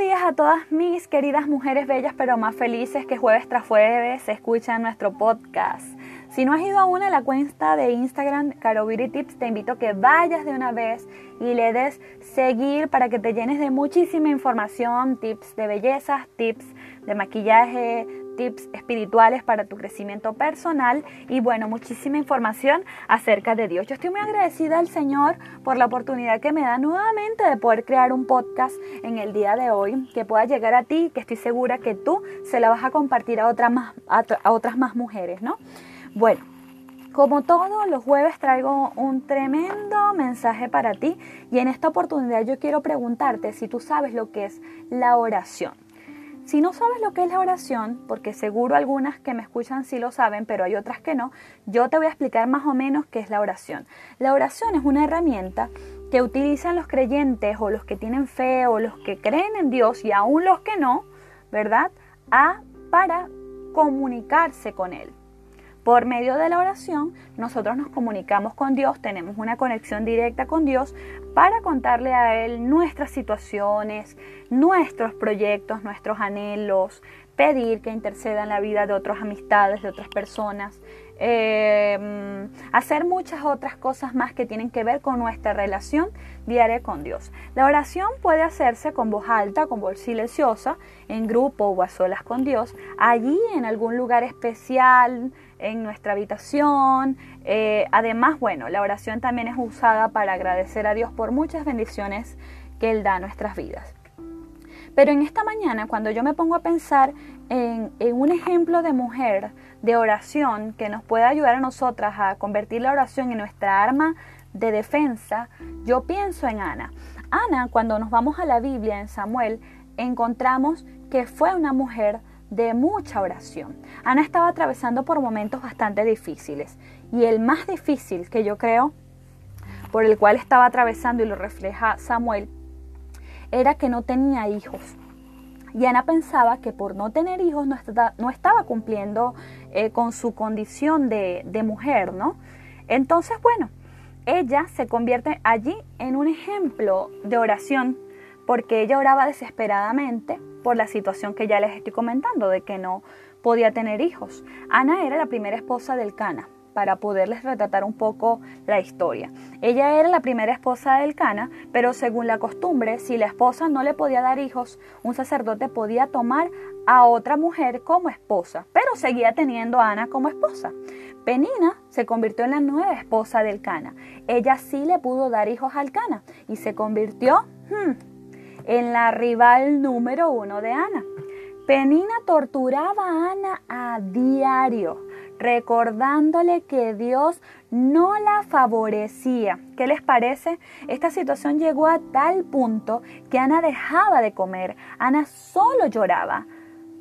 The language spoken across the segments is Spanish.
días a todas mis queridas mujeres bellas pero más felices que jueves tras jueves escuchan nuestro podcast. Si no has ido aún a la cuenta de Instagram Caro Beauty Tips, te invito a que vayas de una vez y le des seguir para que te llenes de muchísima información, tips de belleza, tips de maquillaje, tips espirituales para tu crecimiento personal y bueno, muchísima información acerca de Dios. Yo estoy muy agradecida al Señor por la oportunidad que me da nuevamente de poder crear un podcast en el día de hoy que pueda llegar a ti, que estoy segura que tú se la vas a compartir a otras más, a otras más mujeres, ¿no? Bueno, como todos los jueves traigo un tremendo mensaje para ti y en esta oportunidad yo quiero preguntarte si tú sabes lo que es la oración. Si no sabes lo que es la oración, porque seguro algunas que me escuchan sí lo saben, pero hay otras que no, yo te voy a explicar más o menos qué es la oración. La oración es una herramienta que utilizan los creyentes o los que tienen fe o los que creen en Dios y aún los que no, ¿verdad? A para comunicarse con Él. Por medio de la oración, nosotros nos comunicamos con Dios, tenemos una conexión directa con Dios para contarle a Él nuestras situaciones, nuestros proyectos, nuestros anhelos, pedir que interceda en la vida de otras amistades, de otras personas, eh, hacer muchas otras cosas más que tienen que ver con nuestra relación diaria con Dios. La oración puede hacerse con voz alta, con voz silenciosa, en grupo o a solas con Dios, allí en algún lugar especial, en nuestra habitación. Eh, además, bueno, la oración también es usada para agradecer a Dios por muchas bendiciones que Él da a nuestras vidas. Pero en esta mañana, cuando yo me pongo a pensar en, un ejemplo de mujer de oración que nos puede ayudar a nosotras a convertir la oración en nuestra arma de defensa, yo pienso en Ana. Ana, cuando nos vamos a la Biblia en Samuel, encontramos que fue una mujer de mucha oración. Ana estaba atravesando por momentos bastante difíciles y el más difícil que yo creo por el cual estaba atravesando y lo refleja Samuel era que no tenía hijos. Y Ana pensaba que por no tener hijos no, estaba cumpliendo eh, con su condición de, de mujer, ¿no? Entonces, bueno, ella se convierte allí en un ejemplo de oración porque ella oraba desesperadamente por la situación que ya les estoy comentando, de que no podía tener hijos. Ana era la primera esposa del Cana, para poderles retratar un poco la historia. Ella era la primera esposa del Cana, pero según la costumbre, si la esposa no le podía dar hijos, un sacerdote podía tomar a otra mujer como esposa, pero seguía teniendo a Ana como esposa. Penina se convirtió en la nueva esposa del Cana. Ella sí le pudo dar hijos al Cana y se convirtió hmm, en la rival número uno de Ana. Penina torturaba a Ana a diario recordándole que Dios no la favorecía. ¿Qué les parece? Esta situación llegó a tal punto que Ana dejaba de comer, Ana solo lloraba.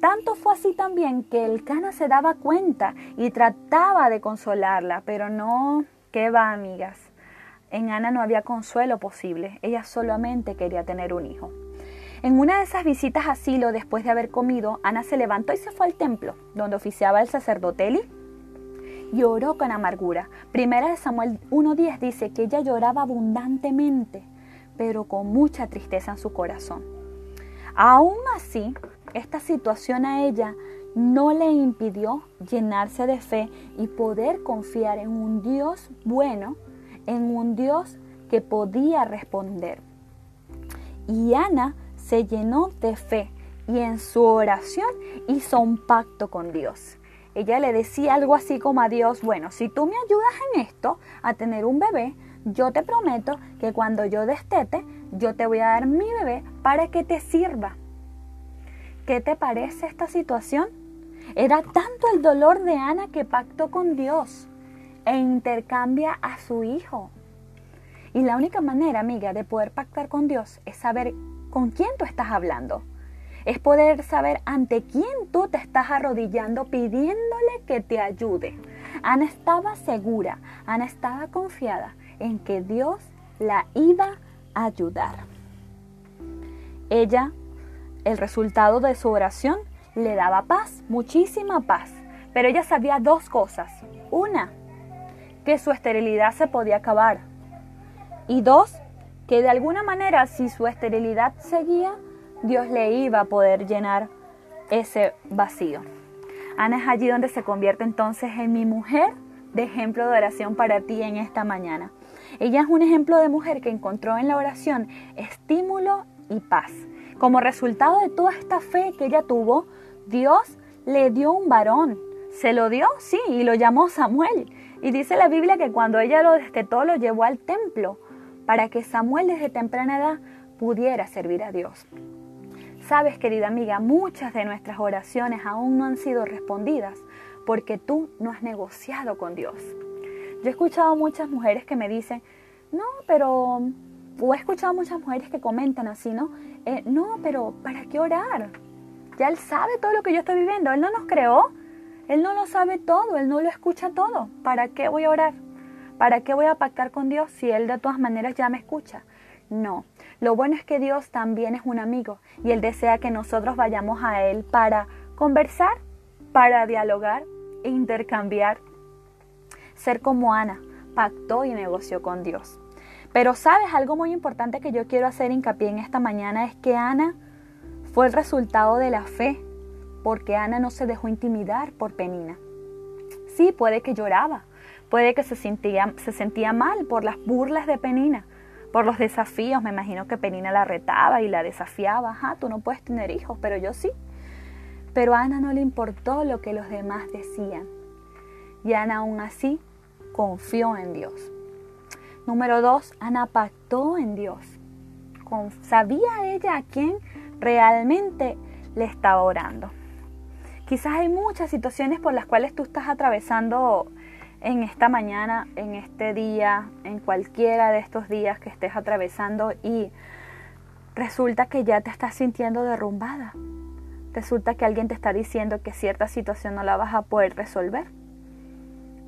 Tanto fue así también que el cana se daba cuenta y trataba de consolarla, pero no, ¿qué va, amigas? En Ana no había consuelo posible, ella solamente quería tener un hijo. En una de esas visitas a asilo, después de haber comido, Ana se levantó y se fue al templo, donde oficiaba el sacerdote Eli lloró con amargura. Primera de Samuel 1.10 dice que ella lloraba abundantemente, pero con mucha tristeza en su corazón. Aún así, esta situación a ella no le impidió llenarse de fe y poder confiar en un Dios bueno, en un Dios que podía responder. Y Ana se llenó de fe y en su oración hizo un pacto con Dios ella le decía algo así como a Dios, bueno, si tú me ayudas en esto, a tener un bebé, yo te prometo que cuando yo destete, yo te voy a dar mi bebé para que te sirva. ¿Qué te parece esta situación? Era tanto el dolor de Ana que pactó con Dios e intercambia a su hijo. Y la única manera, amiga, de poder pactar con Dios es saber con quién tú estás hablando es poder saber ante quién tú te estás arrodillando pidiéndole que te ayude. Ana estaba segura, Ana estaba confiada en que Dios la iba a ayudar. Ella, el resultado de su oración, le daba paz, muchísima paz. Pero ella sabía dos cosas. Una, que su esterilidad se podía acabar. Y dos, que de alguna manera si su esterilidad seguía, Dios le iba a poder llenar ese vacío. Ana es allí donde se convierte entonces en mi mujer de ejemplo de oración para ti en esta mañana. Ella es un ejemplo de mujer que encontró en la oración estímulo y paz. Como resultado de toda esta fe que ella tuvo, Dios le dio un varón. Se lo dio, sí, y lo llamó Samuel. Y dice la Biblia que cuando ella lo destetó, lo llevó al templo para que Samuel desde temprana edad pudiera servir a Dios. Sabes, querida amiga, muchas de nuestras oraciones aún no han sido respondidas porque tú no has negociado con Dios. Yo he escuchado muchas mujeres que me dicen, no, pero... O he escuchado muchas mujeres que comentan así, ¿no? Eh, no, pero ¿para qué orar? Ya Él sabe todo lo que yo estoy viviendo. Él no nos creó. Él no lo sabe todo. Él no lo escucha todo. ¿Para qué voy a orar? ¿Para qué voy a pactar con Dios si Él de todas maneras ya me escucha? No. Lo bueno es que Dios también es un amigo y Él desea que nosotros vayamos a Él para conversar, para dialogar e intercambiar. Ser como Ana, pactó y negoció con Dios. Pero sabes, algo muy importante que yo quiero hacer hincapié en esta mañana es que Ana fue el resultado de la fe, porque Ana no se dejó intimidar por Penina. Sí, puede que lloraba, puede que se sentía, se sentía mal por las burlas de Penina, por los desafíos. Me imagino que Penina la retaba y la desafiaba. Ajá, tú no puedes tener hijos, pero yo sí. Pero a Ana no le importó lo que los demás decían. Y Ana aún así confió en Dios. Número dos, Ana pactó en Dios. sabía ella a quién realmente le estaba orando. Quizás hay muchas situaciones por las cuales tú estás atravesando en esta mañana, en este día, en cualquiera de estos días que estés atravesando y resulta que ya te estás sintiendo derrumbada. Resulta que alguien te está diciendo que cierta situación no la vas a poder resolver.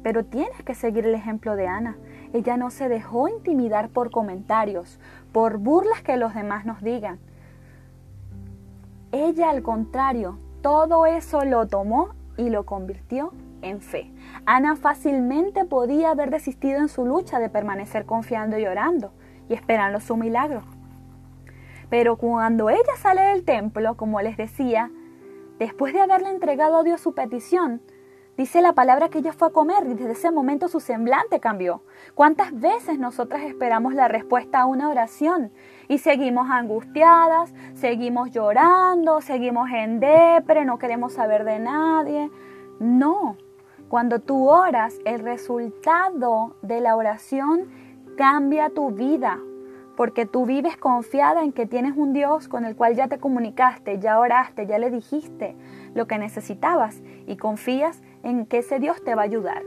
Pero tienes que seguir el ejemplo de Ana. Ella no se dejó intimidar por comentarios, por burlas que los demás nos digan. Ella, al contrario, todo eso lo tomó y lo convirtió en fe. Ana fácilmente podía haber desistido en su lucha de permanecer confiando y orando y esperando su milagro. Pero cuando ella sale del templo, como les decía, después de haberle entregado a Dios su petición, dice la palabra que ella fue a comer y desde ese momento su semblante cambió. ¿Cuántas veces nosotras esperamos la respuesta a una oración y seguimos angustiadas, seguimos llorando, seguimos en depre, no queremos saber de nadie? No, cuando tú oras, el resultado de la oración cambia tu vida, porque tú vives confiada en que tienes un Dios con el cual ya te comunicaste, ya oraste, ya le dijiste lo que necesitabas y confías en que ese Dios te va a ayudar.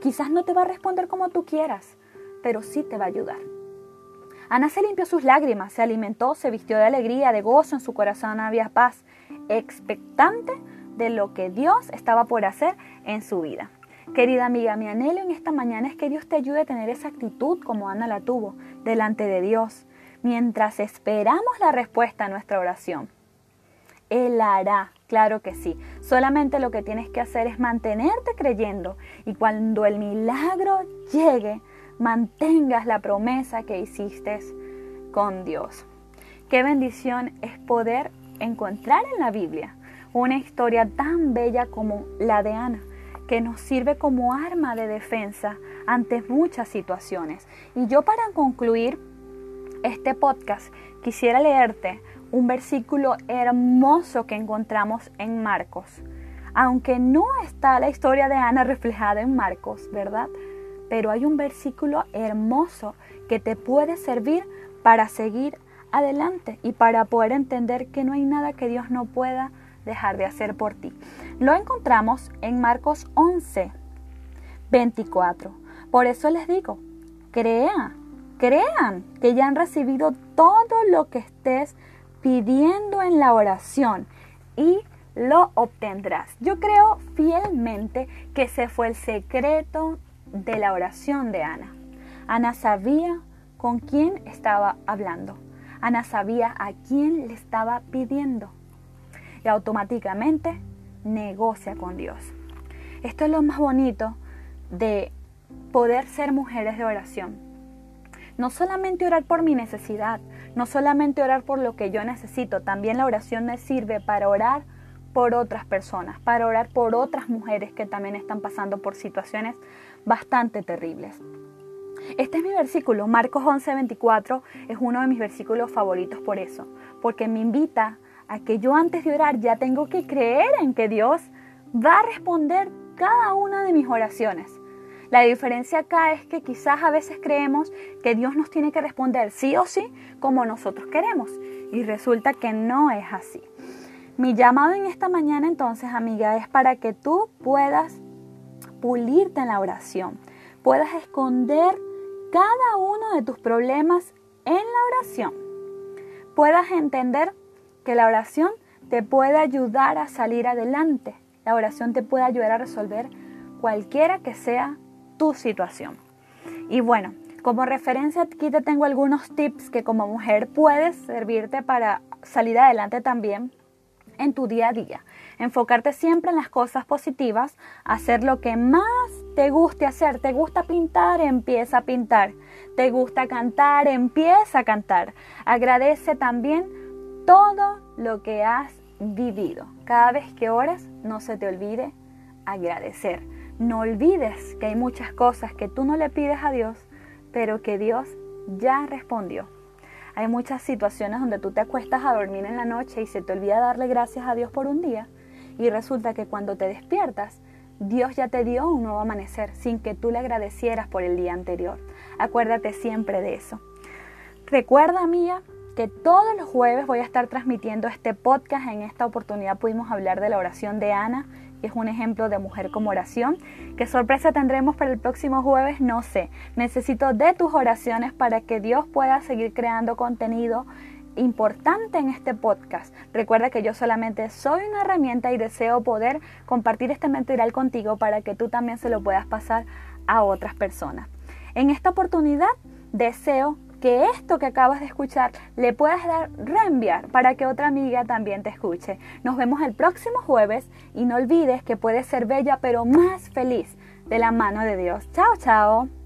Quizás no te va a responder como tú quieras, pero sí te va a ayudar. Ana se limpió sus lágrimas, se alimentó, se vistió de alegría, de gozo, en su corazón había paz, expectante de lo que Dios estaba por hacer en su vida. Querida amiga, mi anhelo en esta mañana es que Dios te ayude a tener esa actitud como Ana la tuvo delante de Dios, mientras esperamos la respuesta a nuestra oración. Él hará, claro que sí. Solamente lo que tienes que hacer es mantenerte creyendo y cuando el milagro llegue, mantengas la promesa que hiciste con Dios. Qué bendición es poder encontrar en la Biblia una historia tan bella como la de Ana, que nos sirve como arma de defensa ante muchas situaciones. Y yo para concluir este podcast quisiera leerte un versículo hermoso que encontramos en Marcos. Aunque no está la historia de Ana reflejada en Marcos, ¿verdad? Pero hay un versículo hermoso que te puede servir para seguir adelante y para poder entender que no hay nada que Dios no pueda dejar de hacer por ti. Lo encontramos en Marcos 11, 24. Por eso les digo, crean, crean que ya han recibido todo lo que estés pidiendo en la oración y lo obtendrás. Yo creo fielmente que ese fue el secreto de la oración de Ana. Ana sabía con quién estaba hablando. Ana sabía a quién le estaba pidiendo y automáticamente negocia con Dios. Esto es lo más bonito de poder ser mujeres de oración. no solamente orar por mi necesidad, no solamente orar por lo que yo necesito, también la oración me sirve para orar por otras personas, para orar por otras mujeres que también están pasando por situaciones bastante terribles. Este es mi versículo, Marcos 11:24, es uno de mis versículos favoritos por eso, porque me invita a que yo antes de orar ya tengo que creer en que Dios va a responder cada una de mis oraciones. La diferencia acá es que quizás a veces creemos que Dios nos tiene que responder sí o sí como nosotros queremos y resulta que no es así. Mi llamado en esta mañana entonces, amiga, es para que tú puedas pulirte en la oración, puedas esconder cada uno de tus problemas en la oración, puedas entender que la oración te puede ayudar a salir adelante, la oración te puede ayudar a resolver cualquiera que sea tu situación. Y bueno, como referencia aquí te tengo algunos tips que como mujer puedes servirte para salir adelante también en tu día a día. Enfocarte siempre en las cosas positivas, hacer lo que más te guste hacer. ¿Te gusta pintar? Empieza a pintar. ¿Te gusta cantar? Empieza a cantar. Agradece también todo lo que has vivido. Cada vez que ores, no se te olvide agradecer. No olvides que hay muchas cosas que tú no le pides a Dios, pero que Dios ya respondió. Hay muchas situaciones donde tú te acuestas a dormir en la noche y se te olvida darle gracias a Dios por un día y resulta que cuando te despiertas, Dios ya te dio un nuevo amanecer sin que tú le agradecieras por el día anterior. Acuérdate siempre de eso. Recuerda, mía, que todos los jueves voy a estar transmitiendo este podcast. En esta oportunidad pudimos hablar de la oración de Ana, que es un ejemplo de mujer como oración. ¿Qué sorpresa tendremos para el próximo jueves? No sé. Necesito de tus oraciones para que Dios pueda seguir creando contenido importante en este podcast. Recuerda que yo solamente soy una herramienta y deseo poder compartir este material contigo para que tú también se lo puedas pasar a otras personas. En esta oportunidad deseo que esto que acabas de escuchar le puedas dar reenviar para que otra amiga también te escuche. Nos vemos el próximo jueves y no olvides que puedes ser bella pero más feliz de la mano de Dios. Chao, chao.